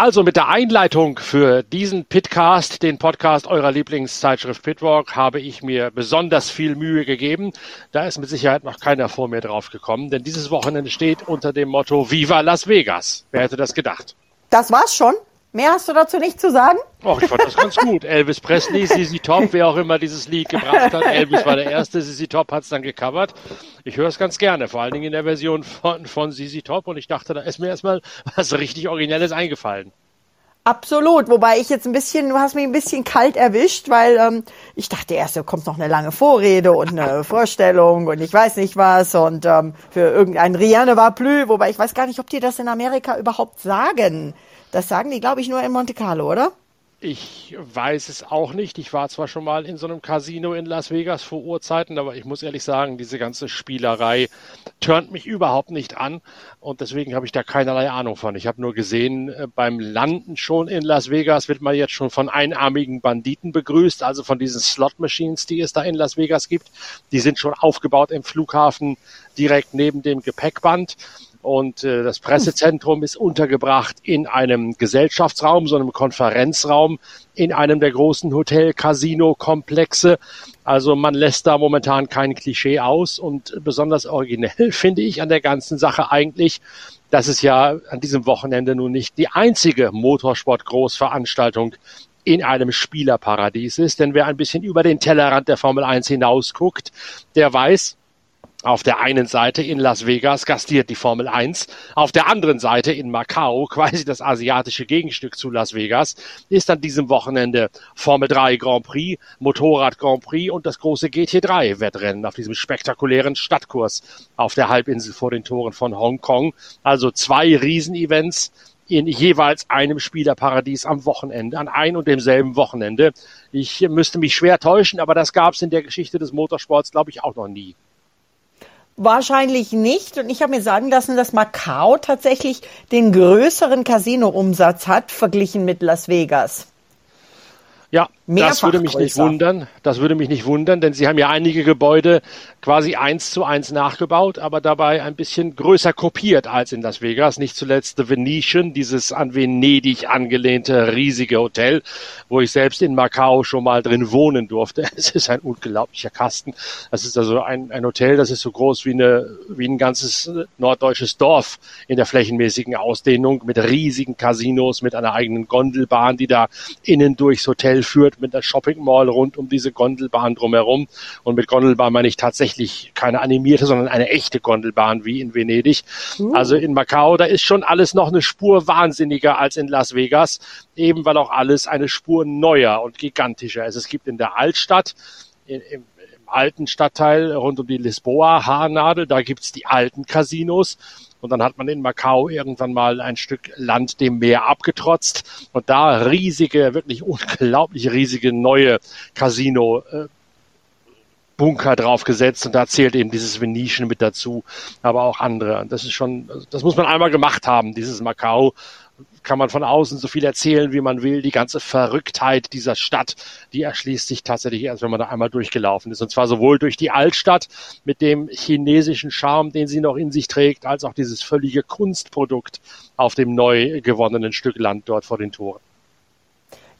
Also mit der Einleitung für diesen Pitcast, den Podcast eurer Lieblingszeitschrift Pitwalk, habe ich mir besonders viel Mühe gegeben. Da ist mit Sicherheit noch keiner vor mir drauf gekommen, denn dieses Wochenende steht unter dem Motto Viva Las Vegas. Wer hätte das gedacht? Das war's schon. Mehr hast du dazu nicht zu sagen? Och, ich fand das ganz gut. Elvis Presley, Sisi Top, wer auch immer dieses Lied gebracht hat. Elvis war der Erste, Sisi Top hat es dann gecovert. Ich höre es ganz gerne, vor allen Dingen in der Version von, von Sisi Top. Und ich dachte, da ist mir erstmal was richtig Originelles eingefallen. Absolut, wobei ich jetzt ein bisschen, du hast mich ein bisschen kalt erwischt, weil ähm, ich dachte erst, da kommt noch eine lange Vorrede und eine Vorstellung und ich weiß nicht was und ähm, für irgendein Rianne war Plü, wobei ich weiß gar nicht, ob die das in Amerika überhaupt sagen. Das sagen die, glaube ich, nur in Monte Carlo, oder? Ich weiß es auch nicht. Ich war zwar schon mal in so einem Casino in Las Vegas vor Urzeiten, aber ich muss ehrlich sagen, diese ganze Spielerei turnt mich überhaupt nicht an und deswegen habe ich da keinerlei Ahnung von. Ich habe nur gesehen, äh, beim Landen schon in Las Vegas wird man jetzt schon von einarmigen Banditen begrüßt, also von diesen Slot Machines, die es da in Las Vegas gibt. Die sind schon aufgebaut im Flughafen direkt neben dem Gepäckband. Und äh, das Pressezentrum ist untergebracht in einem Gesellschaftsraum, so einem Konferenzraum, in einem der großen Hotel-Casino-Komplexe. Also man lässt da momentan kein Klischee aus. Und besonders originell finde ich an der ganzen Sache eigentlich, dass es ja an diesem Wochenende nun nicht die einzige Motorsport-Großveranstaltung in einem Spielerparadies ist. Denn wer ein bisschen über den Tellerrand der Formel 1 hinausguckt, der weiß, auf der einen Seite in Las Vegas gastiert die Formel 1, auf der anderen Seite in Macau, quasi das asiatische Gegenstück zu Las Vegas, ist an diesem Wochenende Formel 3 Grand Prix, Motorrad Grand Prix und das große GT3 Wettrennen auf diesem spektakulären Stadtkurs auf der Halbinsel vor den Toren von Hongkong. Also zwei Riesenevents in jeweils einem Spielerparadies am Wochenende, an ein und demselben Wochenende. Ich müsste mich schwer täuschen, aber das gab es in der Geschichte des Motorsports, glaube ich, auch noch nie. Wahrscheinlich nicht. Und ich habe mir sagen lassen, dass Macau tatsächlich den größeren Casino-Umsatz hat, verglichen mit Las Vegas. Ja, Mehrfach das würde mich größer. nicht wundern. Das würde mich nicht wundern, denn sie haben ja einige Gebäude quasi eins zu eins nachgebaut, aber dabei ein bisschen größer kopiert als in Las Vegas. Nicht zuletzt The Venetian, dieses an Venedig angelehnte riesige Hotel, wo ich selbst in Macau schon mal drin wohnen durfte. Es ist ein unglaublicher Kasten. Das ist also ein, ein Hotel, das ist so groß wie, eine, wie ein ganzes norddeutsches Dorf in der flächenmäßigen Ausdehnung mit riesigen Casinos, mit einer eigenen Gondelbahn, die da innen durchs Hotel führt mit einer Shopping Mall rund um diese Gondelbahn drumherum. Und mit Gondelbahn meine ich tatsächlich keine animierte, sondern eine echte Gondelbahn wie in Venedig. Uh. Also in Macau, da ist schon alles noch eine Spur wahnsinniger als in Las Vegas, eben weil auch alles eine Spur neuer und gigantischer ist. Es gibt in der Altstadt, in, im, alten Stadtteil rund um die Lisboa-Haarnadel, da gibt's die alten Casinos und dann hat man in Macau irgendwann mal ein Stück Land dem Meer abgetrotzt und da riesige, wirklich unglaublich riesige neue Casino äh, Bunker draufgesetzt und da zählt eben dieses Venetian mit dazu, aber auch andere. Das ist schon, das muss man einmal gemacht haben, dieses Macau kann man von außen so viel erzählen, wie man will. Die ganze Verrücktheit dieser Stadt, die erschließt sich tatsächlich erst, wenn man da einmal durchgelaufen ist. Und zwar sowohl durch die Altstadt mit dem chinesischen Charme, den sie noch in sich trägt, als auch dieses völlige Kunstprodukt auf dem neu gewonnenen Stück Land dort vor den Toren.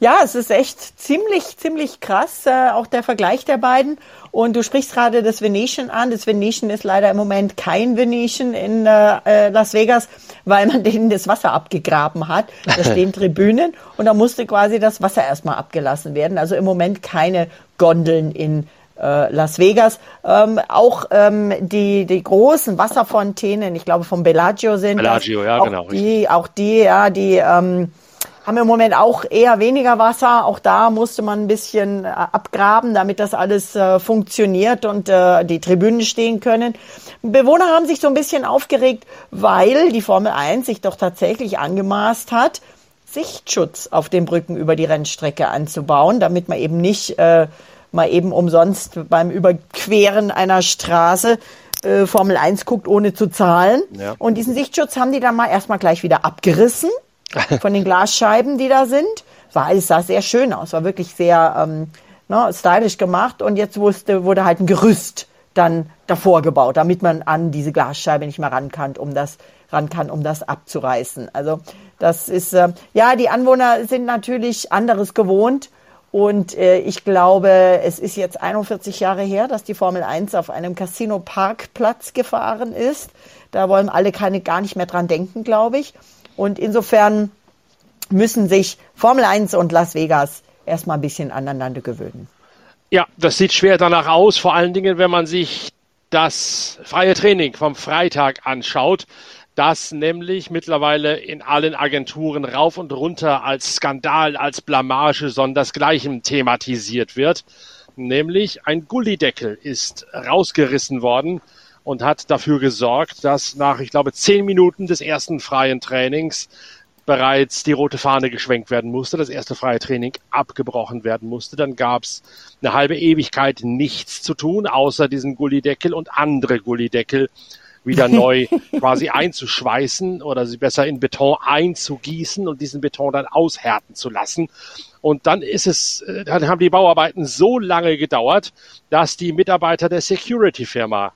Ja, es ist echt ziemlich, ziemlich krass, äh, auch der Vergleich der beiden. Und du sprichst gerade das Venetian an. Das Venetian ist leider im Moment kein Venetian in äh, äh Las Vegas, weil man denen das Wasser abgegraben hat. Da stehen Tribünen und da musste quasi das Wasser erstmal abgelassen werden. Also im Moment keine Gondeln in äh, Las Vegas. Ähm, auch ähm, die, die großen Wasserfontänen, ich glaube vom Bellagio sind Bellagio, das, ja, auch genau. Die, auch die, ja, die ähm, haben im Moment auch eher weniger Wasser. Auch da musste man ein bisschen äh, abgraben, damit das alles äh, funktioniert und äh, die Tribünen stehen können. Bewohner haben sich so ein bisschen aufgeregt, weil die Formel 1 sich doch tatsächlich angemaßt hat, Sichtschutz auf den Brücken über die Rennstrecke anzubauen, damit man eben nicht äh, mal eben umsonst beim Überqueren einer Straße äh, Formel 1 guckt, ohne zu zahlen. Ja. Und diesen Sichtschutz haben die dann mal erstmal gleich wieder abgerissen von den Glasscheiben, die da sind. War, es sah sehr schön aus, war wirklich sehr ähm, ne, stylisch gemacht. Und jetzt wusste, wurde halt ein Gerüst dann davor gebaut, damit man an diese Glasscheibe nicht mehr ran kann, um das ran kann, um das abzureißen. Also Das ist, äh, ja, die Anwohner sind natürlich anderes gewohnt. Und äh, ich glaube, es ist jetzt 41 Jahre her, dass die Formel 1 auf einem Casino-Parkplatz gefahren ist. Da wollen alle keine gar nicht mehr dran denken, glaube ich. Und insofern müssen sich Formel 1 und Las Vegas erstmal ein bisschen aneinander gewöhnen. Ja, das sieht schwer danach aus, vor allen Dingen, wenn man sich das freie Training vom Freitag anschaut das nämlich mittlerweile in allen Agenturen rauf und runter als Skandal, als Blamage, sondersgleichen thematisiert wird. Nämlich ein Gullideckel ist rausgerissen worden und hat dafür gesorgt, dass nach, ich glaube, zehn Minuten des ersten freien Trainings bereits die rote Fahne geschwenkt werden musste, das erste freie Training abgebrochen werden musste. Dann gab es eine halbe Ewigkeit nichts zu tun, außer diesen Gullideckel und andere Gullideckel wieder neu quasi einzuschweißen oder sie besser in Beton einzugießen und diesen Beton dann aushärten zu lassen. Und dann ist es, äh, dann haben die Bauarbeiten so lange gedauert, dass die Mitarbeiter der Security-Firma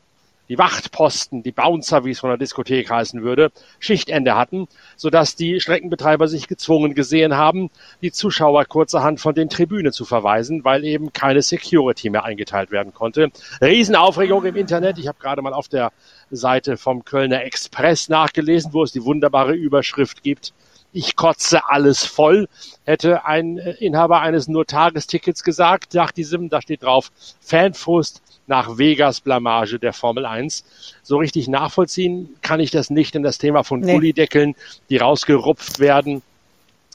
die Wachtposten, die Bouncer, wie es von der Diskothek heißen würde, Schichtende hatten, sodass die Streckenbetreiber sich gezwungen gesehen haben, die Zuschauer kurzerhand von den Tribünen zu verweisen, weil eben keine Security mehr eingeteilt werden konnte. Riesenaufregung im Internet. Ich habe gerade mal auf der Seite vom Kölner Express nachgelesen, wo es die wunderbare Überschrift gibt. Ich kotze alles voll, hätte ein Inhaber eines nur Tagestickets gesagt. Nach diesem, da steht drauf, Fanfrust nach Vegas Blamage der Formel 1. So richtig nachvollziehen kann ich das nicht, denn das Thema von nee. Gullideckeln, die rausgerupft werden,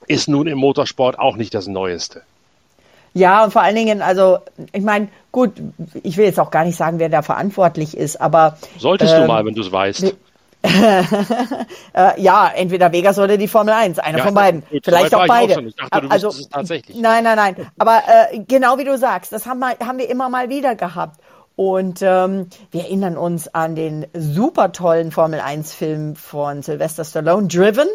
ist nun im Motorsport auch nicht das Neueste. Ja, und vor allen Dingen, also ich meine, gut, ich will jetzt auch gar nicht sagen, wer da verantwortlich ist, aber. Solltest ähm, du mal, wenn du es weißt. äh, ja, entweder Vegas oder die Formel 1, einer ja, von beiden. Gut, Vielleicht auch beide. Auch ich dachte, du also, es tatsächlich. Nein, nein, nein. Aber äh, genau wie du sagst, das haben wir, haben wir immer mal wieder gehabt. Und ähm, wir erinnern uns an den super tollen Formel 1-Film von Sylvester Stallone, Driven.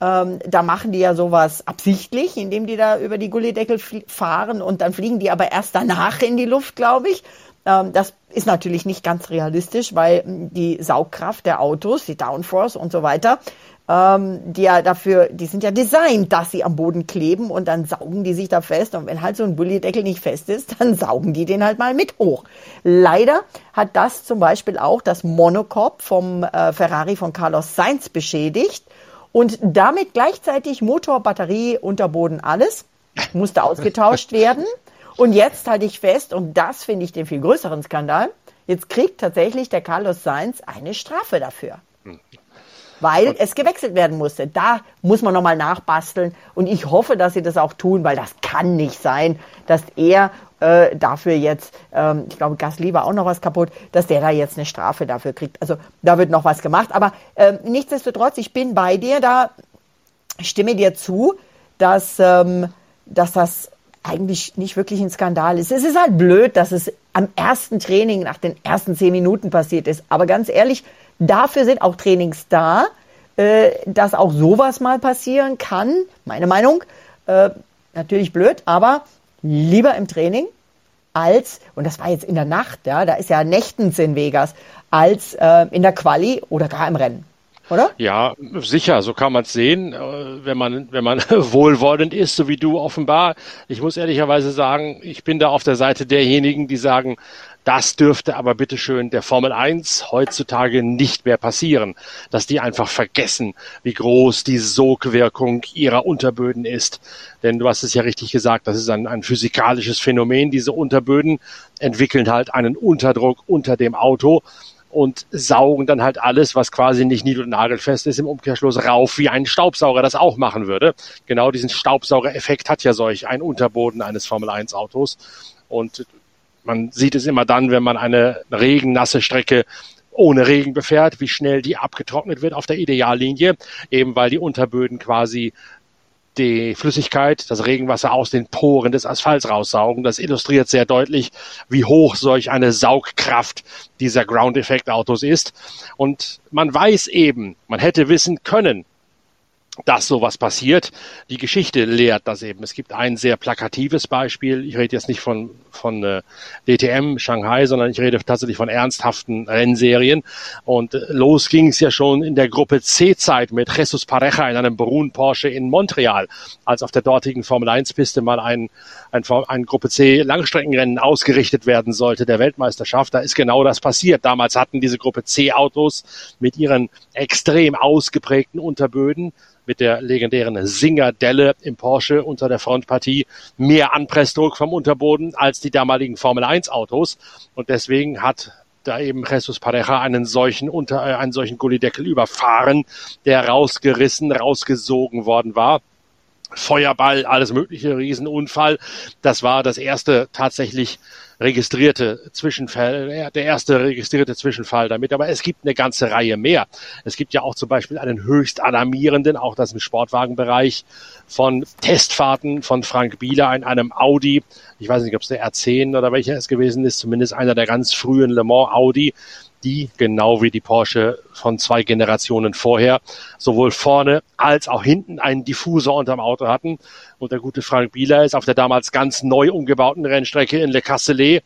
Ähm, da machen die ja sowas absichtlich, indem die da über die Gullideckel fahren und dann fliegen die aber erst danach in die Luft, glaube ich. Ähm, das ist natürlich nicht ganz realistisch, weil die Saugkraft der Autos, die Downforce und so weiter, ähm, die ja dafür, die sind ja designt, dass sie am Boden kleben und dann saugen die sich da fest. Und wenn halt so ein Bullydeckel nicht fest ist, dann saugen die den halt mal mit hoch. Leider hat das zum Beispiel auch das Monocoque vom äh, Ferrari von Carlos Sainz beschädigt und damit gleichzeitig Motor, Batterie, Unterboden, alles musste ausgetauscht werden. Und jetzt halte ich fest, und das finde ich den viel größeren Skandal, jetzt kriegt tatsächlich der Carlos Sainz eine Strafe dafür. Weil es gewechselt werden musste. Da muss man nochmal nachbasteln und ich hoffe, dass sie das auch tun, weil das kann nicht sein, dass er äh, dafür jetzt, ähm, ich glaube, Gasly war auch noch was kaputt, dass der da jetzt eine Strafe dafür kriegt. Also da wird noch was gemacht, aber äh, nichtsdestotrotz, ich bin bei dir, da stimme dir zu, dass, ähm, dass das eigentlich nicht wirklich ein Skandal ist. Es ist halt blöd, dass es am ersten Training nach den ersten zehn Minuten passiert ist. Aber ganz ehrlich, Dafür sind auch Trainings da, äh, dass auch sowas mal passieren kann. Meine Meinung. Äh, natürlich blöd, aber lieber im Training als, und das war jetzt in der Nacht, ja, da ist ja nächtens in Vegas, als äh, in der Quali oder gar im Rennen. Oder? Ja, sicher, so kann man es sehen, äh, wenn man, wenn man wohlwollend ist, so wie du offenbar. Ich muss ehrlicherweise sagen, ich bin da auf der Seite derjenigen, die sagen, das dürfte aber bitteschön der Formel 1 heutzutage nicht mehr passieren, dass die einfach vergessen, wie groß die Sogwirkung ihrer Unterböden ist. Denn du hast es ja richtig gesagt, das ist ein, ein physikalisches Phänomen. Diese Unterböden entwickeln halt einen Unterdruck unter dem Auto und saugen dann halt alles, was quasi nicht nied- und nagelfest ist, im Umkehrschluss rauf, wie ein Staubsauger das auch machen würde. Genau diesen Staubsaugereffekt hat ja solch ein Unterboden eines Formel 1 Autos. Und man sieht es immer dann, wenn man eine regennasse Strecke ohne Regen befährt, wie schnell die abgetrocknet wird auf der Ideallinie, eben weil die Unterböden quasi die Flüssigkeit, das Regenwasser aus den Poren des Asphalts raussaugen. Das illustriert sehr deutlich, wie hoch solch eine Saugkraft dieser Ground-Effekt-Autos ist. Und man weiß eben, man hätte wissen können, dass sowas passiert. Die Geschichte lehrt das eben. Es gibt ein sehr plakatives Beispiel. Ich rede jetzt nicht von, von äh, DTM Shanghai, sondern ich rede tatsächlich von ernsthaften Rennserien. Und äh, los ging es ja schon in der Gruppe C-Zeit mit Jesus Pareja in einem Brun Porsche in Montreal, als auf der dortigen Formel 1-Piste mal ein, ein, ein Gruppe C Langstreckenrennen ausgerichtet werden sollte der Weltmeisterschaft. Da ist genau das passiert. Damals hatten diese Gruppe C Autos mit ihren extrem ausgeprägten Unterböden mit der legendären Singer-Delle im Porsche unter der Frontpartie mehr Anpressdruck vom Unterboden als die damaligen Formel 1 Autos. Und deswegen hat da eben Jesus Pareja einen solchen unter, äh, einen solchen Gullideckel überfahren, der rausgerissen, rausgesogen worden war. Feuerball, alles mögliche, Riesenunfall. Das war das erste tatsächlich registrierte Zwischenfall, der erste registrierte Zwischenfall damit. Aber es gibt eine ganze Reihe mehr. Es gibt ja auch zum Beispiel einen höchst alarmierenden, auch das im Sportwagenbereich, von Testfahrten von Frank Bieler in einem Audi. Ich weiß nicht, ob es der R10 oder welcher es gewesen ist, zumindest einer der ganz frühen Le Mans Audi die, genau wie die Porsche von zwei Generationen vorher, sowohl vorne als auch hinten einen Diffusor unterm Auto hatten. Und der gute Frank Bieler ist auf der damals ganz neu umgebauten Rennstrecke in Le Casselet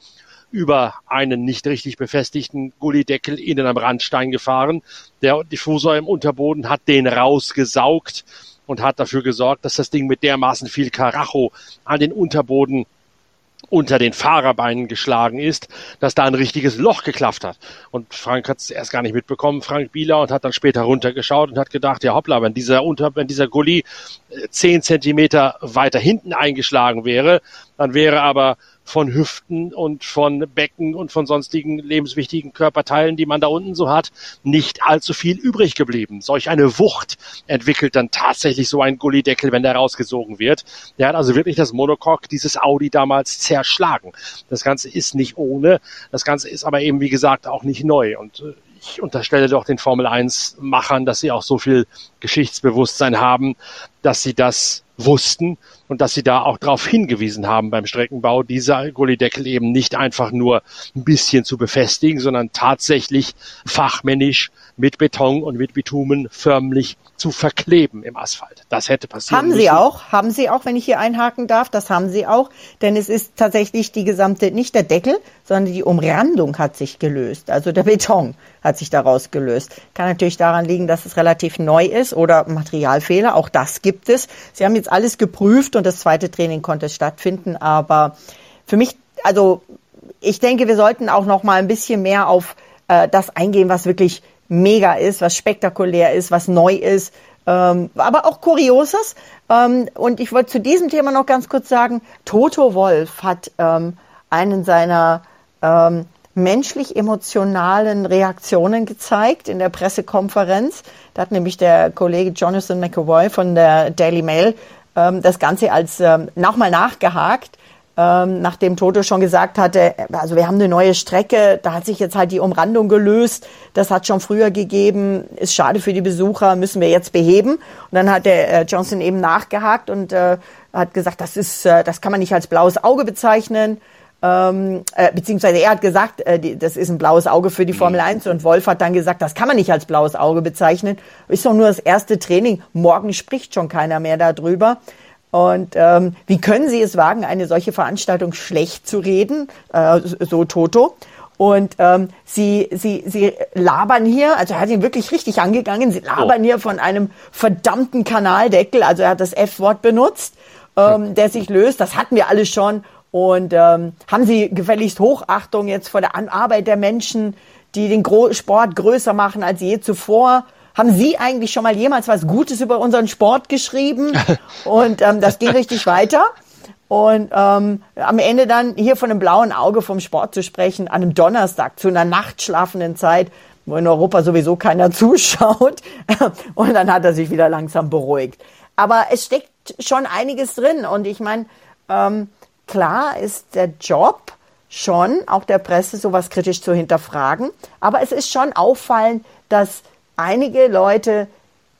über einen nicht richtig befestigten Gullideckel innen am Randstein gefahren. Der Diffusor im Unterboden hat den rausgesaugt und hat dafür gesorgt, dass das Ding mit dermaßen viel Karacho an den Unterboden unter den Fahrerbeinen geschlagen ist, dass da ein richtiges Loch geklafft hat. Und Frank hat es erst gar nicht mitbekommen, Frank Bieler, und hat dann später runtergeschaut und hat gedacht, ja hoppla, wenn dieser, unter, wenn dieser Gully äh, zehn Zentimeter weiter hinten eingeschlagen wäre, dann wäre aber von Hüften und von Becken und von sonstigen lebenswichtigen Körperteilen, die man da unten so hat, nicht allzu viel übrig geblieben. Solch eine Wucht entwickelt dann tatsächlich so ein Gullideckel, wenn der rausgesogen wird. Der hat also wirklich das Monocoque dieses Audi damals zerschlagen. Das Ganze ist nicht ohne. Das Ganze ist aber eben, wie gesagt, auch nicht neu. Und äh, ich unterstelle doch den Formel 1 Machern, dass sie auch so viel Geschichtsbewusstsein haben, dass sie das wussten und dass sie da auch darauf hingewiesen haben beim Streckenbau, dieser Gullideckel eben nicht einfach nur ein bisschen zu befestigen, sondern tatsächlich fachmännisch mit Beton und mit Bitumen förmlich zu verkleben im Asphalt. Das hätte passieren Haben müssen. Sie auch, haben Sie auch, wenn ich hier einhaken darf, das haben Sie auch, denn es ist tatsächlich die gesamte, nicht der Deckel, sondern die Umrandung hat sich gelöst. Also der Beton hat sich daraus gelöst. Kann natürlich daran liegen, dass es relativ neu ist oder Materialfehler, auch das gibt es. Sie haben jetzt alles geprüft und das zweite Training konnte stattfinden, aber für mich, also ich denke, wir sollten auch noch mal ein bisschen mehr auf äh, das eingehen, was wirklich mega ist, was spektakulär ist, was neu ist, ähm, aber auch Kurioses. Ähm, und ich wollte zu diesem Thema noch ganz kurz sagen, Toto Wolf hat ähm, einen seiner ähm, menschlich-emotionalen Reaktionen gezeigt in der Pressekonferenz. Da hat nämlich der Kollege Jonathan McAvoy von der Daily Mail ähm, das Ganze als ähm, nochmal nachgehakt ähm, nachdem Toto schon gesagt hatte, also wir haben eine neue Strecke, da hat sich jetzt halt die Umrandung gelöst, das hat schon früher gegeben, ist schade für die Besucher, müssen wir jetzt beheben. Und dann hat der äh, Johnson eben nachgehakt und äh, hat gesagt, das ist, äh, das kann man nicht als blaues Auge bezeichnen. Ähm, äh, beziehungsweise er hat gesagt, äh, die, das ist ein blaues Auge für die Formel 1 und Wolf hat dann gesagt, das kann man nicht als blaues Auge bezeichnen. Ist doch nur das erste Training. Morgen spricht schon keiner mehr darüber. Und ähm, wie können Sie es wagen, eine solche Veranstaltung schlecht zu reden, äh, so Toto? Und ähm, sie, sie, sie labern hier, also er hat ihn wirklich richtig angegangen, sie labern oh. hier von einem verdammten Kanaldeckel, also er hat das F-Wort benutzt, ähm, der sich löst, das hatten wir alle schon. Und ähm, haben Sie gefälligst Hochachtung jetzt vor der Arbeit der Menschen, die den Gro Sport größer machen als je zuvor? Haben Sie eigentlich schon mal jemals was Gutes über unseren Sport geschrieben? Und ähm, das ging richtig weiter. Und ähm, am Ende dann hier von einem blauen Auge vom Sport zu sprechen, an einem Donnerstag zu einer nachtschlafenden Zeit, wo in Europa sowieso keiner zuschaut. Und dann hat er sich wieder langsam beruhigt. Aber es steckt schon einiges drin. Und ich meine, ähm, klar ist der Job schon, auch der Presse, sowas kritisch zu hinterfragen. Aber es ist schon auffallend, dass einige Leute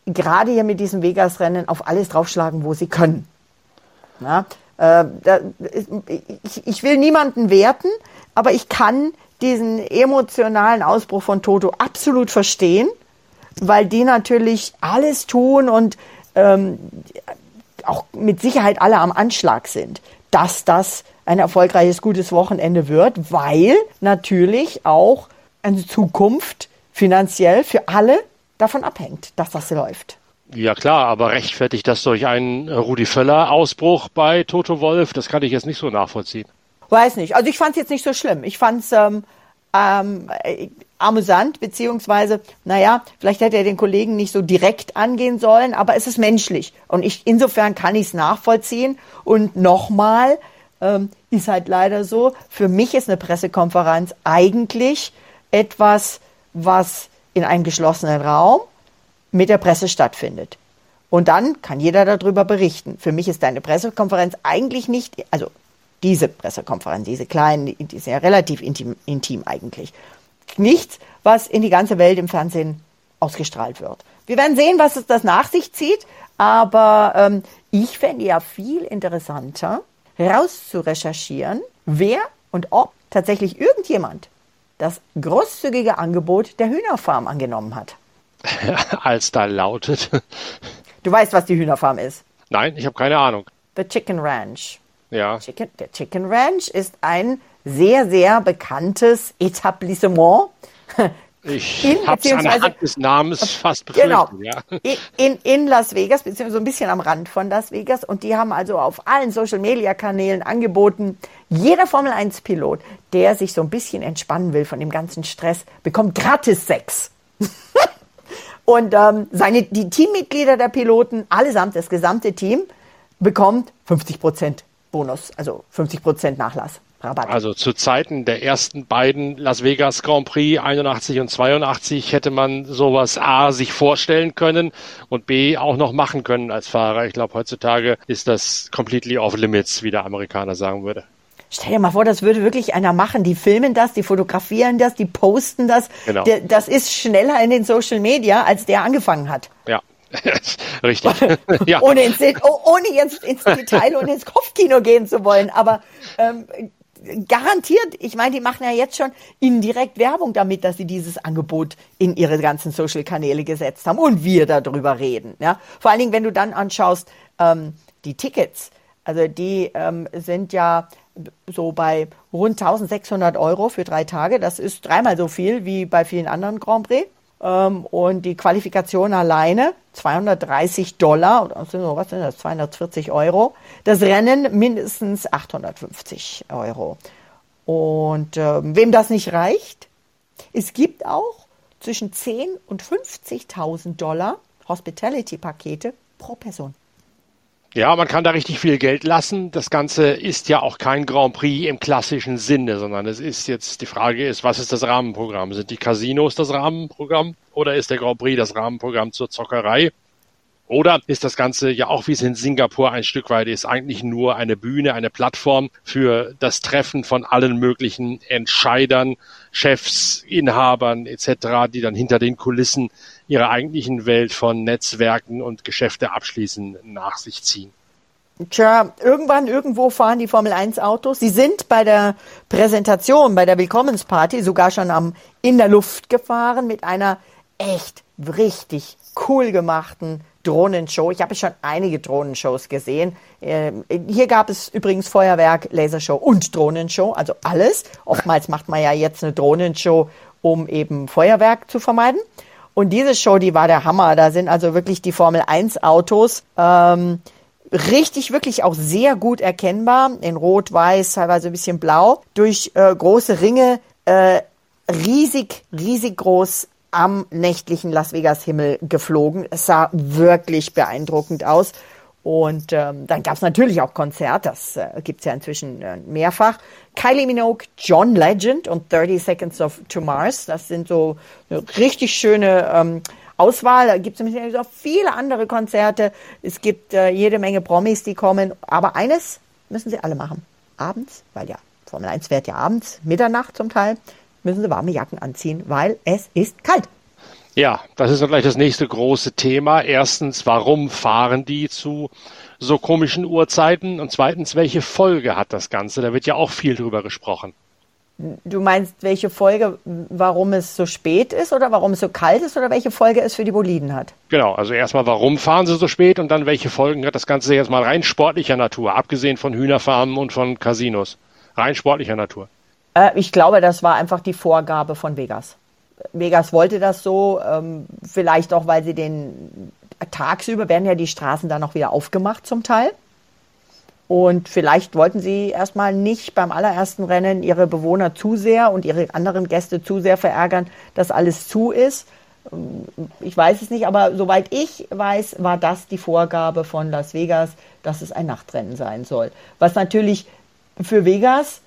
gerade hier mit diesem Vegas-Rennen auf alles draufschlagen, wo sie können. Na, äh, da, ich, ich will niemanden werten, aber ich kann diesen emotionalen Ausbruch von Toto absolut verstehen, weil die natürlich alles tun und ähm, auch mit Sicherheit alle am Anschlag sind, dass das ein erfolgreiches, gutes Wochenende wird, weil natürlich auch eine Zukunft finanziell für alle davon abhängt, dass das läuft. Ja klar, aber rechtfertigt das durch einen Rudi Völler-Ausbruch bei Toto Wolf? Das kann ich jetzt nicht so nachvollziehen. Weiß nicht. Also ich fand es jetzt nicht so schlimm. Ich fand es ähm, ähm, amüsant, beziehungsweise, naja, vielleicht hätte er den Kollegen nicht so direkt angehen sollen, aber es ist menschlich. Und ich, insofern kann ich es nachvollziehen. Und nochmal, ähm, ist halt leider so, für mich ist eine Pressekonferenz eigentlich etwas, was in einem geschlossenen Raum mit der Presse stattfindet. Und dann kann jeder darüber berichten. Für mich ist eine Pressekonferenz eigentlich nicht, also diese Pressekonferenz, diese kleinen, die ist ja relativ intim, intim eigentlich. Nichts, was in die ganze Welt im Fernsehen ausgestrahlt wird. Wir werden sehen, was es das nach sich zieht, aber ähm, ich fände ja viel interessanter, rauszurecherchieren, wer und ob tatsächlich irgendjemand das großzügige Angebot der Hühnerfarm angenommen hat. Als da lautet. Du weißt, was die Hühnerfarm ist? Nein, ich habe keine Ahnung. The Chicken Ranch. Ja. Chicken, der Chicken Ranch ist ein sehr, sehr bekanntes Etablissement. Ich habe es anhand des Namens fast befürchtet. Genau. Ja. In, in Las Vegas, beziehungsweise so ein bisschen am Rand von Las Vegas. Und die haben also auf allen Social-Media-Kanälen angeboten, jeder Formel-1-Pilot, der sich so ein bisschen entspannen will von dem ganzen Stress, bekommt gratis Sex. Und ähm, seine, die Teammitglieder der Piloten, allesamt, das gesamte Team, bekommt 50 Prozent Bonus, also 50 Prozent Nachlass. Rabatt. Also zu Zeiten der ersten beiden Las Vegas Grand Prix 81 und 82 hätte man sowas A sich vorstellen können und B auch noch machen können als Fahrer. Ich glaube, heutzutage ist das completely off limits, wie der Amerikaner sagen würde. Stell dir mal vor, das würde wirklich einer machen. Die filmen das, die fotografieren das, die posten das. Genau. Das ist schneller in den Social Media, als der angefangen hat. Ja. Richtig. ja. ohne, ins, ohne jetzt ins Detail und ins Kopfkino gehen zu wollen. Aber ähm, garantiert, ich meine, die machen ja jetzt schon indirekt Werbung damit, dass sie dieses Angebot in ihre ganzen Social-Kanäle gesetzt haben und wir darüber reden. Ja? Vor allen Dingen, wenn du dann anschaust, ähm, die Tickets, also die ähm, sind ja so bei rund 1600 Euro für drei Tage. Das ist dreimal so viel wie bei vielen anderen Grand Prix. Ähm, und die Qualifikation alleine 230 Dollar, was sind das, 240 Euro. Das Rennen mindestens 850 Euro. Und äh, wem das nicht reicht, es gibt auch zwischen 10 und 50.000 Dollar Hospitality-Pakete pro Person. Ja, man kann da richtig viel Geld lassen. Das Ganze ist ja auch kein Grand Prix im klassischen Sinne, sondern es ist jetzt, die Frage ist, was ist das Rahmenprogramm? Sind die Casinos das Rahmenprogramm oder ist der Grand Prix das Rahmenprogramm zur Zockerei? Oder ist das Ganze ja auch, wie es in Singapur ein Stück weit ist, eigentlich nur eine Bühne, eine Plattform für das Treffen von allen möglichen Entscheidern, Chefs, Inhabern etc., die dann hinter den Kulissen ihrer eigentlichen Welt von Netzwerken und Geschäfte abschließen nach sich ziehen. Tja, irgendwann, irgendwo fahren die Formel 1 Autos. Sie sind bei der Präsentation, bei der Willkommensparty sogar schon am, in der Luft gefahren mit einer echt richtig cool gemachten Drohnenshow. Ich habe schon einige Drohnenshows gesehen. Ähm, hier gab es übrigens Feuerwerk, Lasershow und Drohnenshow, also alles. Oftmals macht man ja jetzt eine Drohnenshow, um eben Feuerwerk zu vermeiden. Und diese Show, die war der Hammer. Da sind also wirklich die Formel 1 Autos ähm, richtig, wirklich auch sehr gut erkennbar. In Rot, Weiß, teilweise ein bisschen Blau. Durch äh, große Ringe, äh, riesig, riesig groß am nächtlichen Las Vegas Himmel geflogen. Es sah wirklich beeindruckend aus. Und ähm, dann gab es natürlich auch Konzert, das äh, gibt es ja inzwischen äh, mehrfach. Kylie Minogue, John Legend und 30 Seconds of to Mars, das sind so eine richtig schöne ähm, Auswahl. Da gibt es auch viele andere Konzerte. Es gibt äh, jede Menge Promis, die kommen. Aber eines müssen sie alle machen. Abends, weil ja, Formel 1 fährt ja abends, Mitternacht zum Teil, müssen sie warme Jacken anziehen, weil es ist kalt. Ja, das ist dann gleich das nächste große Thema. Erstens, warum fahren die zu so komischen Uhrzeiten? Und zweitens, welche Folge hat das Ganze? Da wird ja auch viel drüber gesprochen. Du meinst, welche Folge, warum es so spät ist oder warum es so kalt ist oder welche Folge es für die Boliden hat? Genau, also erstmal, warum fahren sie so spät und dann welche Folgen hat das Ganze jetzt mal rein sportlicher Natur, abgesehen von Hühnerfarmen und von Casinos. Rein sportlicher Natur. Äh, ich glaube, das war einfach die Vorgabe von Vegas. Vegas wollte das so, ähm, vielleicht auch, weil sie den tagsüber werden ja die Straßen dann auch wieder aufgemacht zum Teil. Und vielleicht wollten sie erstmal nicht beim allerersten Rennen ihre Bewohner zu sehr und ihre anderen Gäste zu sehr verärgern, dass alles zu ist. Ich weiß es nicht, aber soweit ich weiß, war das die Vorgabe von Las Vegas, dass es ein Nachtrennen sein soll. Was natürlich für Vegas,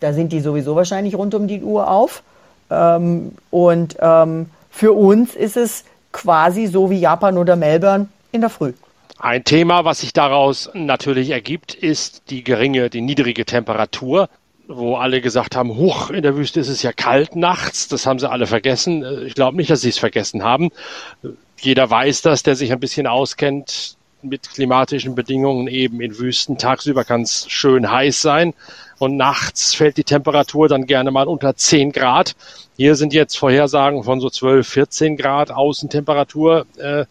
da sind die sowieso wahrscheinlich rund um die Uhr auf. Ähm, und ähm, für uns ist es quasi so wie Japan oder Melbourne in der Früh. Ein Thema, was sich daraus natürlich ergibt, ist die geringe, die niedrige Temperatur, wo alle gesagt haben, huch, in der Wüste ist es ja kalt nachts. Das haben sie alle vergessen. Ich glaube nicht, dass sie es vergessen haben. Jeder weiß das, der sich ein bisschen auskennt mit klimatischen Bedingungen eben in Wüsten. Tagsüber kann es schön heiß sein und nachts fällt die Temperatur dann gerne mal unter 10 Grad. Hier sind jetzt Vorhersagen von so 12, 14 Grad Außentemperatur. Äh,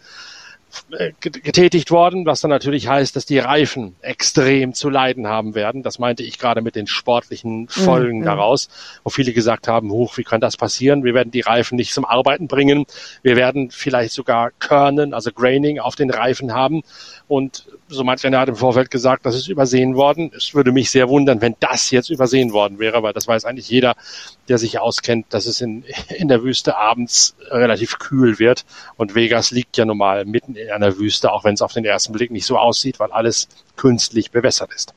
getätigt worden, was dann natürlich heißt, dass die Reifen extrem zu leiden haben werden. Das meinte ich gerade mit den sportlichen Folgen mhm. daraus, wo viele gesagt haben, hoch, wie kann das passieren? Wir werden die Reifen nicht zum Arbeiten bringen. Wir werden vielleicht sogar Körnen, also Graining auf den Reifen haben. Und so manch einer hat im Vorfeld gesagt, das ist übersehen worden. Es würde mich sehr wundern, wenn das jetzt übersehen worden wäre, weil das weiß eigentlich jeder, der sich auskennt, dass es in, in der Wüste abends relativ kühl wird. Und Vegas liegt ja nun mal mitten in einer Wüste, auch wenn es auf den ersten Blick nicht so aussieht, weil alles künstlich bewässert ist.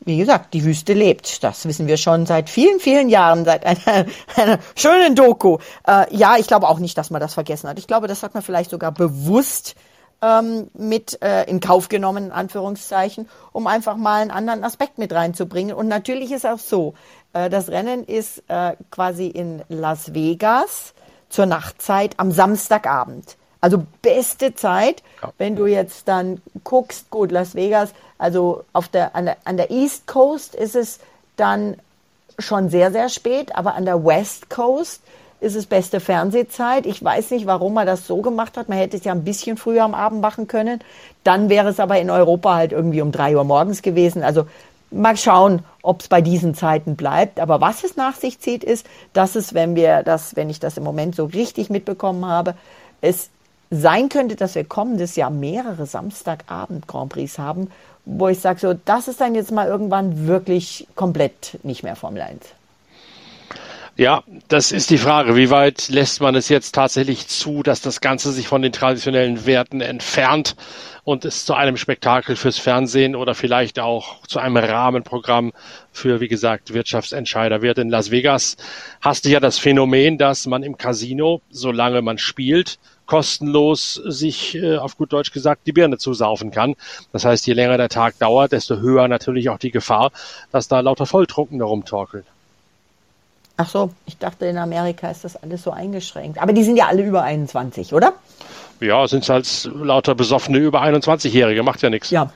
Wie gesagt, die Wüste lebt. Das wissen wir schon seit vielen, vielen Jahren, seit einer, einer schönen Doku. Äh, ja, ich glaube auch nicht, dass man das vergessen hat. Ich glaube, das hat man vielleicht sogar bewusst ähm, mit äh, in Kauf genommen, in Anführungszeichen, um einfach mal einen anderen Aspekt mit reinzubringen. Und natürlich ist auch so, äh, das Rennen ist äh, quasi in Las Vegas zur Nachtzeit am Samstagabend. Also beste Zeit, ja. wenn du jetzt dann guckst, gut, Las Vegas, also auf der, an, der, an der East Coast ist es dann schon sehr, sehr spät, aber an der West Coast ist es beste Fernsehzeit. Ich weiß nicht, warum man das so gemacht hat. Man hätte es ja ein bisschen früher am Abend machen können. Dann wäre es aber in Europa halt irgendwie um drei Uhr morgens gewesen. Also mal schauen, ob es bei diesen Zeiten bleibt. Aber was es nach sich zieht, ist, dass es, wenn wir das, wenn ich das im Moment so richtig mitbekommen habe, es sein könnte, dass wir kommendes Jahr mehrere Samstagabend Grand Prix haben, wo ich sage, so, das ist dann jetzt mal irgendwann wirklich komplett nicht mehr Formel 1. Ja, das ist die Frage. Wie weit lässt man es jetzt tatsächlich zu, dass das Ganze sich von den traditionellen Werten entfernt und es zu einem Spektakel fürs Fernsehen oder vielleicht auch zu einem Rahmenprogramm für, wie gesagt, Wirtschaftsentscheider wird. In Las Vegas hast du ja das Phänomen, dass man im Casino, solange man spielt, kostenlos sich, äh, auf gut Deutsch gesagt, die Birne zusaufen kann. Das heißt, je länger der Tag dauert, desto höher natürlich auch die Gefahr, dass da lauter Volltrunkene rumtorkeln. Ach so, ich dachte, in Amerika ist das alles so eingeschränkt. Aber die sind ja alle über 21, oder? Ja, sind es halt lauter besoffene über 21-Jährige, macht ja nichts. Ja,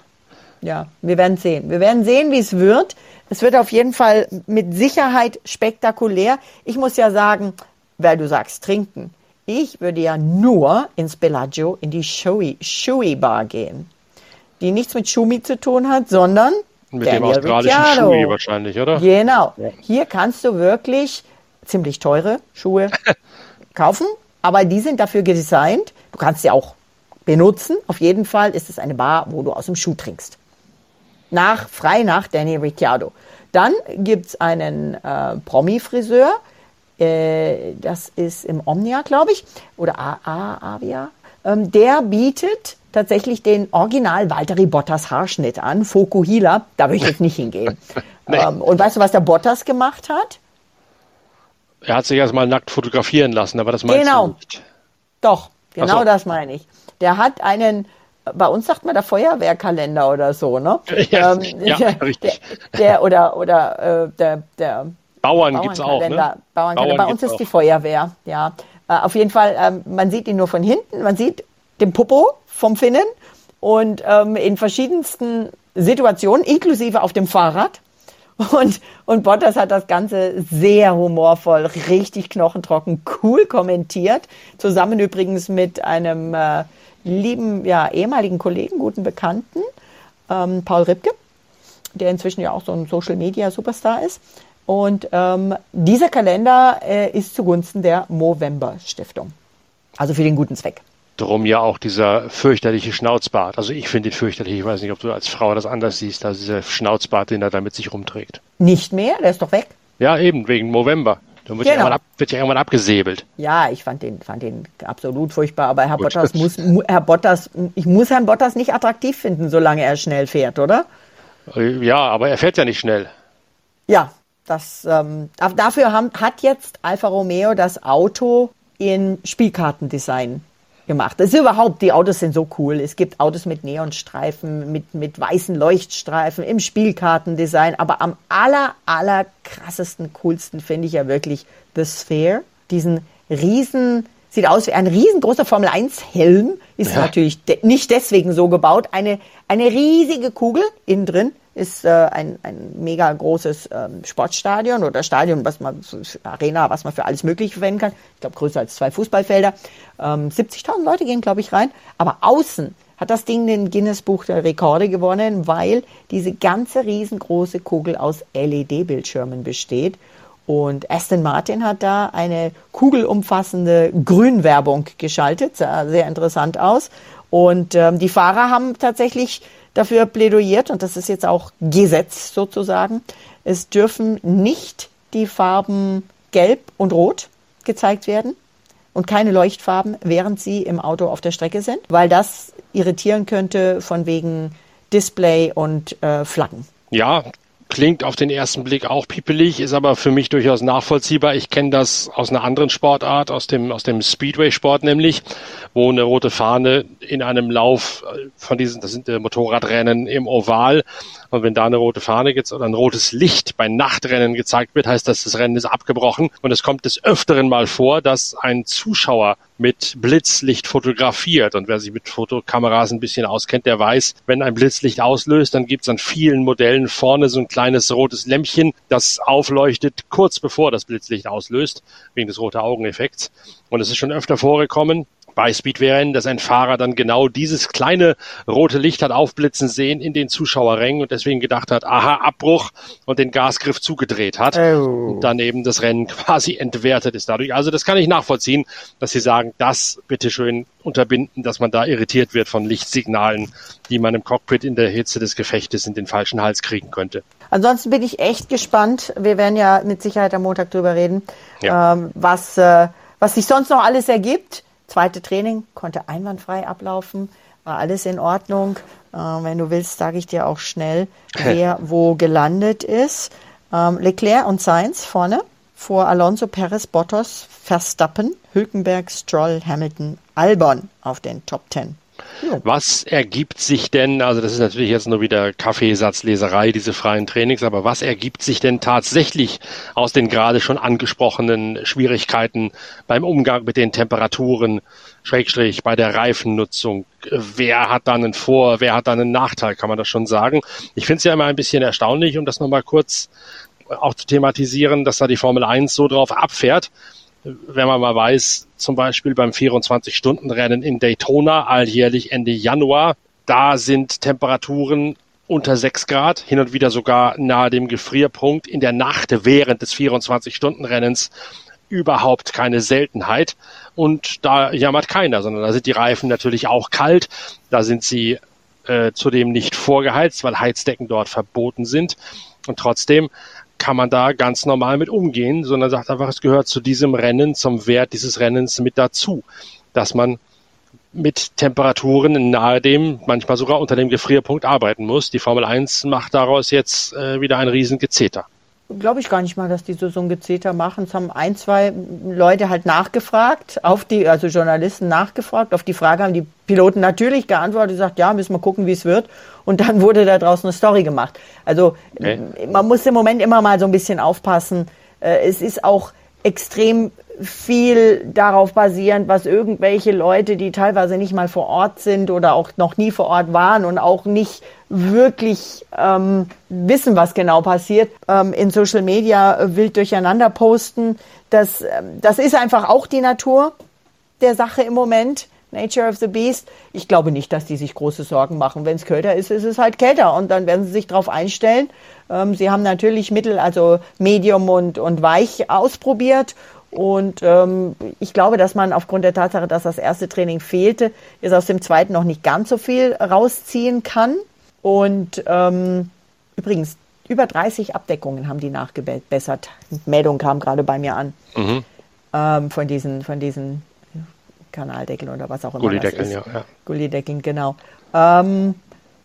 ja, wir werden sehen. Wir werden sehen, wie es wird. Es wird auf jeden Fall mit Sicherheit spektakulär. Ich muss ja sagen, weil du sagst, trinken. Ich würde ja nur ins Bellagio in die Shui, Shui Bar gehen, die nichts mit Schumi zu tun hat, sondern mit Daniel dem australischen Ricciardo. Schuh wahrscheinlich, oder? Genau. Hier kannst du wirklich ziemlich teure Schuhe kaufen, aber die sind dafür designt. Du kannst sie auch benutzen. Auf jeden Fall ist es eine Bar, wo du aus dem Schuh trinkst. Nach, frei nach Danny Ricciardo. Dann gibt es einen äh, Promi-Friseur, äh, das ist im Omnia, glaube ich, oder A A Avia. Ähm, der bietet tatsächlich den Original Valtteri Bottas Haarschnitt an, Fokuhila. Da würde ich jetzt nicht hingehen. nee. ähm, und weißt du, was der Bottas gemacht hat? Er hat sich erstmal nackt fotografieren lassen, aber das meinst genau. du nicht. Doch, genau so. das meine ich. Der hat einen, bei uns sagt man der Feuerwehrkalender oder so, ne? Ja, ähm, ja der, richtig. Der, der, oder oder äh, der, der Bauern gibt's auch, ne? Bauern bei uns ist auch. die Feuerwehr, ja. Äh, auf jeden Fall, ähm, man sieht ihn nur von hinten, man sieht den Popo vom Finnen und ähm, in verschiedensten Situationen, inklusive auf dem Fahrrad. Und, und Bottas hat das Ganze sehr humorvoll, richtig knochentrocken, cool kommentiert. Zusammen übrigens mit einem äh, lieben, ja, ehemaligen Kollegen, guten Bekannten, ähm, Paul Ripke, der inzwischen ja auch so ein Social Media Superstar ist. Und ähm, dieser Kalender äh, ist zugunsten der Movember Stiftung. Also für den guten Zweck. Drum ja auch dieser fürchterliche Schnauzbart. Also ich finde ihn fürchterlich. Ich weiß nicht, ob du als Frau das anders siehst, also dieser Schnauzbart, den er da mit sich rumträgt. Nicht mehr? Der ist doch weg. Ja, eben, wegen November. Dann wird, genau. ja ab, wird ja irgendwann abgesäbelt. Ja, ich fand den, fand den absolut furchtbar. Aber Herr Gut. Bottas muss, Herr Bottas, ich muss Herrn Bottas nicht attraktiv finden, solange er schnell fährt, oder? Ja, aber er fährt ja nicht schnell. Ja, das, ähm, dafür haben, hat jetzt Alfa Romeo das Auto in Spielkartendesign gemacht. Das ist überhaupt, die Autos sind so cool. Es gibt Autos mit Neonstreifen, mit, mit weißen Leuchtstreifen, im Spielkartendesign. Aber am aller, aller krassesten, coolsten finde ich ja wirklich The Sphere. Diesen riesen, sieht aus wie ein riesengroßer Formel 1 Helm. Ist ja. natürlich de nicht deswegen so gebaut. Eine, eine riesige Kugel innen drin ist äh, ein, ein mega großes ähm, Sportstadion oder Stadion, was man, Arena, was man für alles Mögliche verwenden kann. Ich glaube, größer als zwei Fußballfelder. Ähm, 70.000 Leute gehen, glaube ich, rein. Aber außen hat das Ding den Guinness-Buch der Rekorde gewonnen, weil diese ganze riesengroße Kugel aus LED-Bildschirmen besteht. Und Aston Martin hat da eine kugelumfassende Grünwerbung geschaltet, sah sehr interessant aus. Und ähm, die Fahrer haben tatsächlich dafür plädoyiert, und das ist jetzt auch Gesetz sozusagen, es dürfen nicht die Farben Gelb und Rot gezeigt werden und keine Leuchtfarben, während sie im Auto auf der Strecke sind, weil das irritieren könnte von wegen Display und äh, Flaggen. Ja, Klingt auf den ersten Blick auch piepelig, ist aber für mich durchaus nachvollziehbar. Ich kenne das aus einer anderen Sportart, aus dem, aus dem Speedway-Sport nämlich, wo eine rote Fahne in einem Lauf äh, von diesen, das sind äh, Motorradrennen im Oval, und wenn da eine rote Fahne gibt oder ein rotes Licht bei Nachtrennen gezeigt wird, heißt das, das Rennen ist abgebrochen. Und es kommt des Öfteren mal vor, dass ein Zuschauer mit Blitzlicht fotografiert. Und wer sich mit Fotokameras ein bisschen auskennt, der weiß, wenn ein Blitzlicht auslöst, dann gibt es an vielen Modellen vorne so ein kleines rotes Lämpchen, das aufleuchtet kurz bevor das Blitzlicht auslöst, wegen des rote Augeneffekts. Und es ist schon öfter vorgekommen, bei Speedway-Rennen, dass ein Fahrer dann genau dieses kleine rote Licht hat aufblitzen sehen in den Zuschauerrängen und deswegen gedacht hat, aha, Abbruch und den Gasgriff zugedreht hat oh. und dann eben das Rennen quasi entwertet ist dadurch. Also das kann ich nachvollziehen, dass Sie sagen, das bitteschön unterbinden, dass man da irritiert wird von Lichtsignalen, die man im Cockpit in der Hitze des Gefechtes in den falschen Hals kriegen könnte. Ansonsten bin ich echt gespannt. Wir werden ja mit Sicherheit am Montag drüber reden, ja. ähm, was, äh, was sich sonst noch alles ergibt. Zweite Training konnte einwandfrei ablaufen, war alles in Ordnung. Äh, wenn du willst, sage ich dir auch schnell, wer wo gelandet ist. Ähm, Leclerc und Sainz vorne, vor Alonso, Perez, Bottas, Verstappen, Hülkenberg, Stroll, Hamilton, Albon auf den Top Ten. Was ergibt sich denn, also das ist natürlich jetzt nur wieder Kaffeesatzleserei, diese freien Trainings, aber was ergibt sich denn tatsächlich aus den gerade schon angesprochenen Schwierigkeiten beim Umgang mit den Temperaturen, Schrägstrich bei der Reifennutzung? Wer hat da einen Vor-, wer hat da einen Nachteil, kann man das schon sagen? Ich finde es ja immer ein bisschen erstaunlich, um das nochmal kurz auch zu thematisieren, dass da die Formel 1 so drauf abfährt wenn man mal weiß, zum Beispiel beim 24-Stunden-Rennen in Daytona alljährlich Ende Januar, da sind Temperaturen unter 6 Grad, hin und wieder sogar nahe dem Gefrierpunkt in der Nacht während des 24-Stunden-Rennens überhaupt keine Seltenheit. Und da jammert keiner, sondern da sind die Reifen natürlich auch kalt. Da sind sie äh, zudem nicht vorgeheizt, weil Heizdecken dort verboten sind. Und trotzdem kann man da ganz normal mit umgehen, sondern sagt einfach, es gehört zu diesem Rennen, zum Wert dieses Rennens mit dazu, dass man mit Temperaturen nahe dem, manchmal sogar unter dem Gefrierpunkt arbeiten muss. Die Formel 1 macht daraus jetzt äh, wieder ein Riesengezeter glaube ich gar nicht mal, dass die so, so ein Gezeter machen. Es haben ein, zwei Leute halt nachgefragt, auf die, also Journalisten nachgefragt. Auf die Frage haben die Piloten natürlich geantwortet, gesagt, ja, müssen wir gucken, wie es wird. Und dann wurde da draußen eine Story gemacht. Also okay. man muss im Moment immer mal so ein bisschen aufpassen. Äh, es ist auch extrem viel darauf basierend, was irgendwelche Leute, die teilweise nicht mal vor Ort sind oder auch noch nie vor Ort waren und auch nicht wirklich ähm, wissen, was genau passiert, ähm, in Social Media wild durcheinander posten. Das, ähm, das ist einfach auch die Natur der Sache im Moment. Nature of the Beast. Ich glaube nicht, dass die sich große Sorgen machen. Wenn es kälter ist, ist es halt kälter und dann werden sie sich darauf einstellen. Ähm, sie haben natürlich Mittel, also Medium und, und Weich ausprobiert und ähm, ich glaube, dass man aufgrund der Tatsache, dass das erste Training fehlte, jetzt aus dem zweiten noch nicht ganz so viel rausziehen kann. Und ähm, übrigens, über 30 Abdeckungen haben die nachgebessert. Meldung kam gerade bei mir an. Mhm. Ähm, von diesen, von diesen Kanaldeckeln oder was auch immer. Gullideckeln, ja, ja. Gullideckeln, genau. Ähm,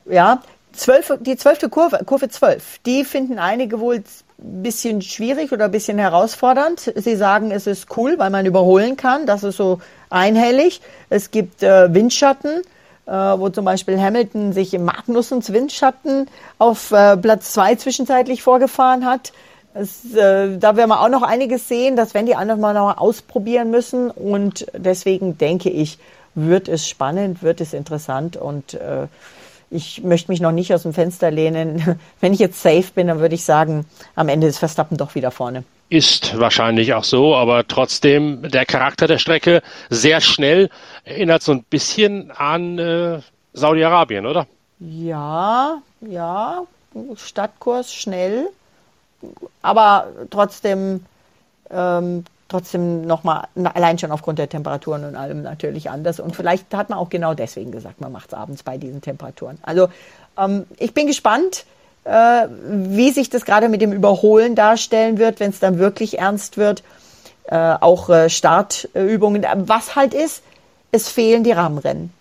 ja, zwölf, die zwölfte Kurve, Kurve 12, die finden einige wohl bisschen schwierig oder bisschen herausfordernd. Sie sagen, es ist cool, weil man überholen kann. Das ist so einhellig. Es gibt äh, Windschatten, äh, wo zum Beispiel Hamilton sich im Magnussens Windschatten auf äh, Platz zwei zwischenzeitlich vorgefahren hat. Es, äh, da werden wir auch noch einiges sehen. Das werden die anderen mal noch ausprobieren müssen. Und deswegen denke ich, wird es spannend, wird es interessant und äh, ich möchte mich noch nicht aus dem Fenster lehnen. Wenn ich jetzt safe bin, dann würde ich sagen, am Ende ist Verstappen doch wieder vorne. Ist wahrscheinlich auch so, aber trotzdem der Charakter der Strecke sehr schnell erinnert so ein bisschen an äh, Saudi-Arabien, oder? Ja, ja, Stadtkurs schnell, aber trotzdem ähm, trotzdem nochmal, allein schon aufgrund der Temperaturen und allem natürlich anders. Und vielleicht hat man auch genau deswegen gesagt, man macht es abends bei diesen Temperaturen. Also ähm, ich bin gespannt, äh, wie sich das gerade mit dem Überholen darstellen wird, wenn es dann wirklich ernst wird. Äh, auch äh, Startübungen. Was halt ist, es fehlen die Rahmenrennen.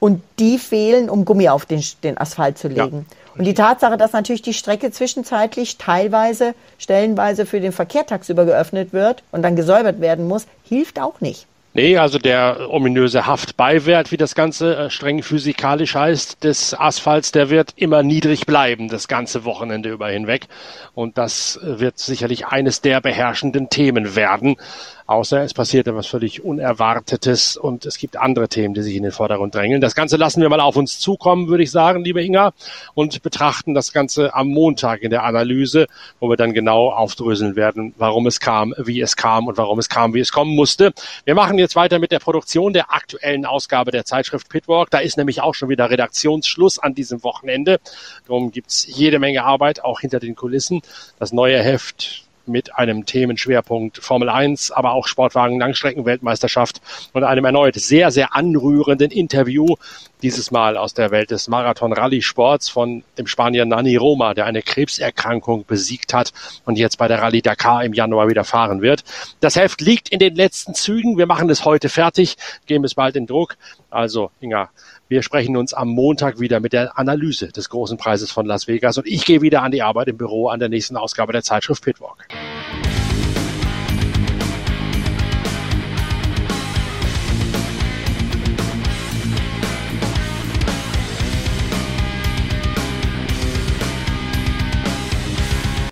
Und die fehlen, um Gummi auf den, den Asphalt zu legen. Ja. Und die Tatsache, dass natürlich die Strecke zwischenzeitlich teilweise, stellenweise für den Verkehr tagsüber geöffnet wird und dann gesäubert werden muss, hilft auch nicht. Nee, also der ominöse Haftbeiwert, wie das Ganze äh, streng physikalisch heißt, des Asphalts, der wird immer niedrig bleiben, das ganze Wochenende über hinweg. Und das äh, wird sicherlich eines der beherrschenden Themen werden außer es passiert etwas völlig Unerwartetes und es gibt andere Themen, die sich in den Vordergrund drängeln. Das Ganze lassen wir mal auf uns zukommen, würde ich sagen, liebe Inga, und betrachten das Ganze am Montag in der Analyse, wo wir dann genau aufdröseln werden, warum es kam, wie es kam und warum es kam, wie es kommen musste. Wir machen jetzt weiter mit der Produktion der aktuellen Ausgabe der Zeitschrift Pitwalk. Da ist nämlich auch schon wieder Redaktionsschluss an diesem Wochenende. Darum gibt's jede Menge Arbeit, auch hinter den Kulissen. Das neue Heft mit einem Themenschwerpunkt Formel 1, aber auch Sportwagen Langstreckenweltmeisterschaft und einem erneut sehr, sehr anrührenden Interview, dieses Mal aus der Welt des Marathon-Rallye-Sports von dem Spanier Nani Roma, der eine Krebserkrankung besiegt hat und jetzt bei der Rallye Dakar im Januar wieder fahren wird. Das Heft liegt in den letzten Zügen. Wir machen es heute fertig, geben es bald in Druck. Also, Inga, wir sprechen uns am Montag wieder mit der Analyse des großen Preises von Las Vegas und ich gehe wieder an die Arbeit im Büro an der nächsten Ausgabe der Zeitschrift Pitwalk.